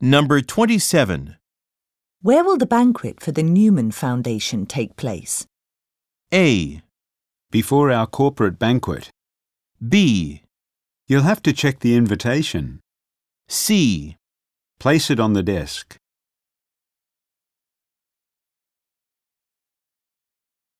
Number 27. Where will the banquet for the Newman Foundation take place? A. Before our corporate banquet. B. You'll have to check the invitation. C. Place it on the desk.